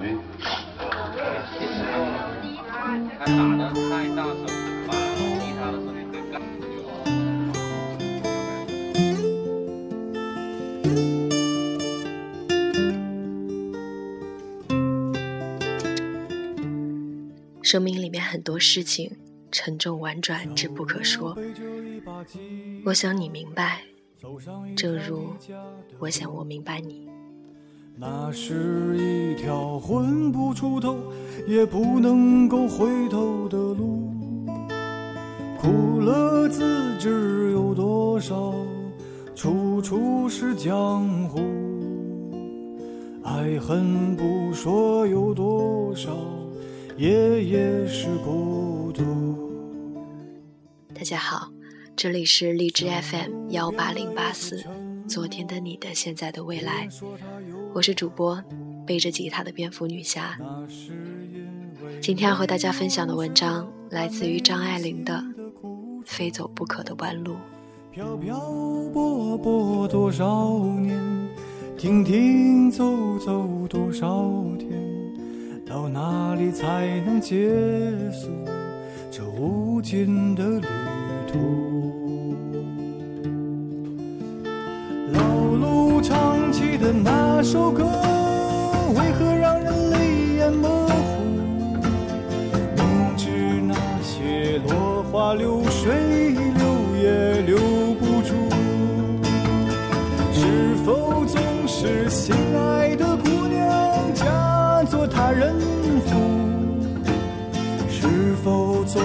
喂。生命里面很多事情沉重婉转，之不可说。我想你明白，正如我想我明白你。那是一条混不出头，也不能够回头的路。苦乐自知有多少，处处是江湖。爱恨不说有多少，夜夜是孤独。大家好，这里是荔枝 FM 幺八零八四，昨天的你的现在的未来，我是主播背着吉他的蝙蝠女侠。今天要和大家分享的文章来自于张爱玲的《非走不可的弯路》。漂漂泊泊多少年，停停走走多少天，到哪里才能结束这无尽的旅途？首歌，为何让人泪眼模糊？明知那些落花流水留也留不住，是否总是心爱的姑娘嫁作他人妇？是否总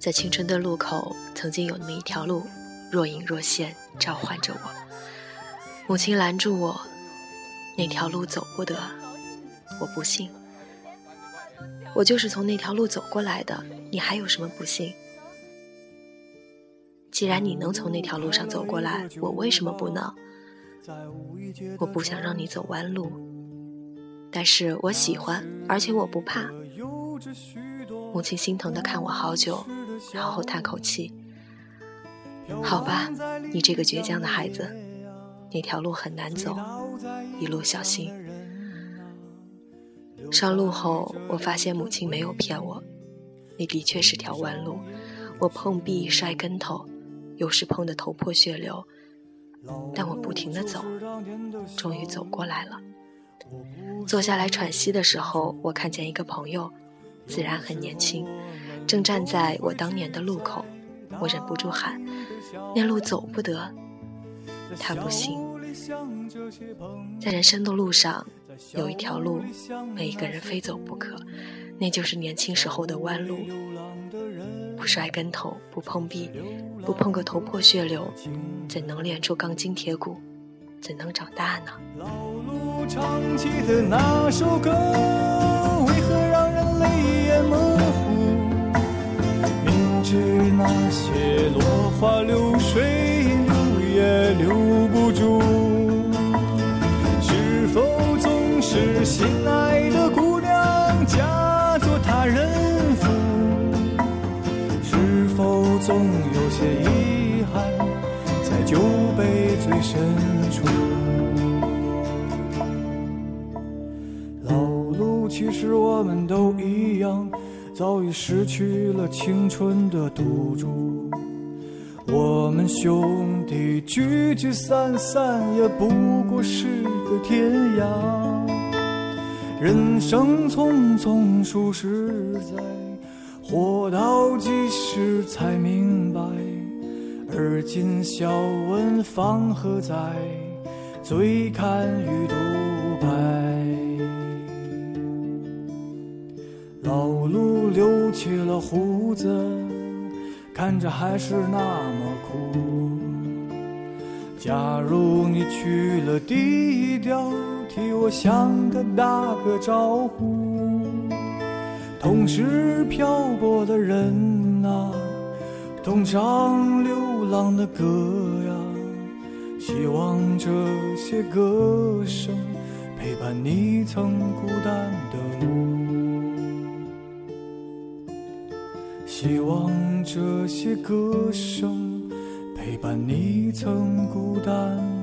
在青春的路口，曾经有那么一条路，若隐若现，召唤着我。母亲拦住我，那条路走不得，我不信。我就是从那条路走过来的，你还有什么不信？既然你能从那条路上走过来，我为什么不能？我不想让你走弯路，但是我喜欢，而且我不怕。母亲心疼的看我好久，然后叹口气：“好吧，你这个倔强的孩子，那条路很难走，一路小心。”上路后，我发现母亲没有骗我，那的确是条弯路。我碰壁摔跟头，有时碰得头破血流，但我不停地走，终于走过来了。坐下来喘息的时候，我看见一个朋友。自然很年轻，正站在我当年的路口，我忍不住喊：“那路走不得。”他不信。在人生的路上，有一条路，每一个人非走不可，那就是年轻时候的弯路。不摔跟头，不碰壁，不碰个头破血流，怎能练出钢筋铁骨？怎能长大呢？老路唱起的那首歌，心爱的姑娘嫁作他人妇？是否总有些遗憾在酒杯最深处？老路其实我们都一样，早已失去了青春的赌注。我们兄弟聚聚散散，也不过是个天涯。人生匆匆数十载，活到几时才明白？而今笑问方何在？醉看鱼独白。老路留起了胡子，看着还是那么酷。假如你去了低调，替我向他打个招呼。同是漂泊的人啊，同唱流浪的歌呀。希望这些歌声陪伴你曾孤单的路。希望这些歌声伴你曾孤单。